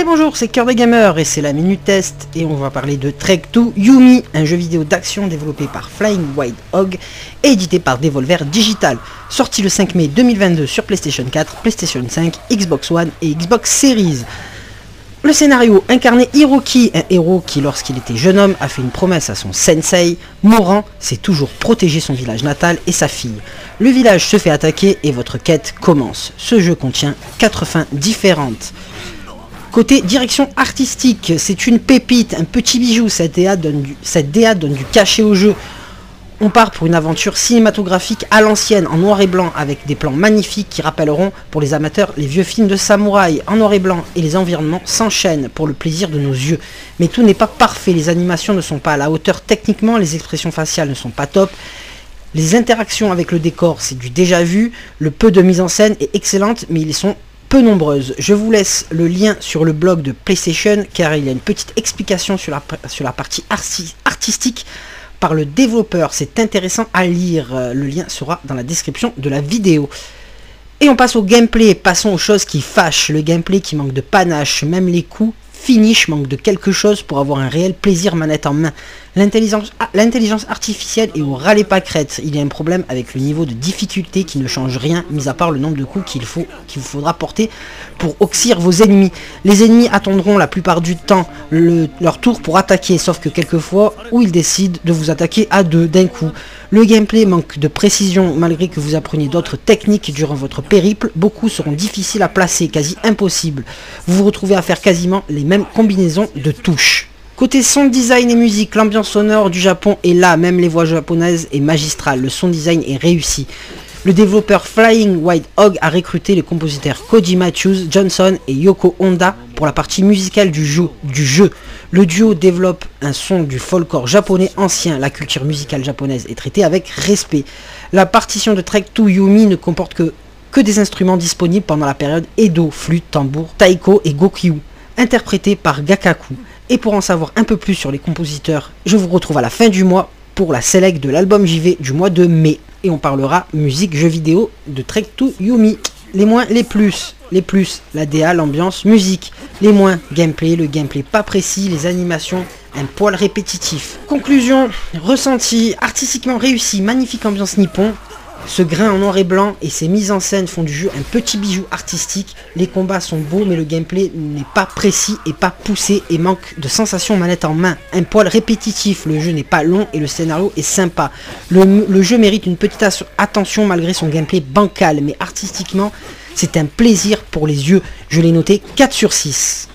Et bonjour, c'est Cœur des Gamers et c'est la Minute Test et on va parler de Trek 2 Yumi, un jeu vidéo d'action développé par Flying White Hog et édité par Devolver Digital, sorti le 5 mai 2022 sur PlayStation 4, PlayStation 5, Xbox One et Xbox Series. Le scénario incarnait Hiroki, un héros qui lorsqu'il était jeune homme a fait une promesse à son sensei, mourant, c'est toujours protéger son village natal et sa fille. Le village se fait attaquer et votre quête commence. Ce jeu contient 4 fins différentes. Côté direction artistique, c'est une pépite, un petit bijou, cette DA donne du, donne du cachet au jeu. On part pour une aventure cinématographique à l'ancienne, en noir et blanc, avec des plans magnifiques qui rappelleront pour les amateurs les vieux films de samouraï en noir et blanc, et les environnements s'enchaînent pour le plaisir de nos yeux. Mais tout n'est pas parfait, les animations ne sont pas à la hauteur techniquement, les expressions faciales ne sont pas top. Les interactions avec le décor, c'est du déjà vu, le peu de mise en scène est excellente, mais ils sont peu nombreuses. Je vous laisse le lien sur le blog de PlayStation car il y a une petite explication sur la, partie artistique par le développeur. C'est intéressant à lire. Le lien sera dans la description de la vidéo. Et on passe au gameplay. Passons aux choses qui fâchent. Le gameplay qui manque de panache. Même les coups finish manque de quelque chose pour avoir un réel plaisir manette en main. L'intelligence artificielle est au râler pas crête. Il y a un problème avec le niveau de difficulté qui ne change rien, mis à part le nombre de coups qu'il faut qu'il vous faudra porter pour oxyre vos ennemis. Les ennemis attendront la plupart du temps leur tour pour attaquer, sauf que quelquefois où ils décident de vous attaquer à deux d'un coup. Le gameplay manque de précision malgré que vous appreniez d'autres techniques durant votre périple. Beaucoup seront difficiles à placer, quasi impossibles. Vous vous retrouvez à faire quasiment les mêmes combinaisons de touches. Côté son design et musique, l'ambiance sonore du Japon est là, même les voix japonaises est magistrale, le son design est réussi. Le développeur Flying White Hog a recruté les compositeurs Koji Matthews, Johnson et Yoko Honda pour la partie musicale du jeu. Le duo développe un son du folklore japonais ancien. La culture musicale japonaise est traitée avec respect. La partition de Trek 2 Yumi ne comporte que, que des instruments disponibles pendant la période Edo, flûte, tambour, taiko et gokyu, interprétés par Gakaku. Et pour en savoir un peu plus sur les compositeurs, je vous retrouve à la fin du mois pour la select de l'album JV du mois de mai. Et on parlera musique, jeux vidéo de Trek to Yumi. Les moins, les plus. Les plus, la DA, l'ambiance, musique. Les moins, gameplay, le gameplay pas précis, les animations, un poil répétitif. Conclusion, ressenti, artistiquement réussi, magnifique ambiance nippon, ce grain en noir et blanc et ses mises en scène font du jeu un petit bijou artistique. Les combats sont beaux mais le gameplay n'est pas précis et pas poussé et manque de sensation manette en main. Un poil répétitif, le jeu n'est pas long et le scénario est sympa. Le, le jeu mérite une petite attention malgré son gameplay bancal mais artistiquement c'est un plaisir pour les yeux. Je l'ai noté 4 sur 6.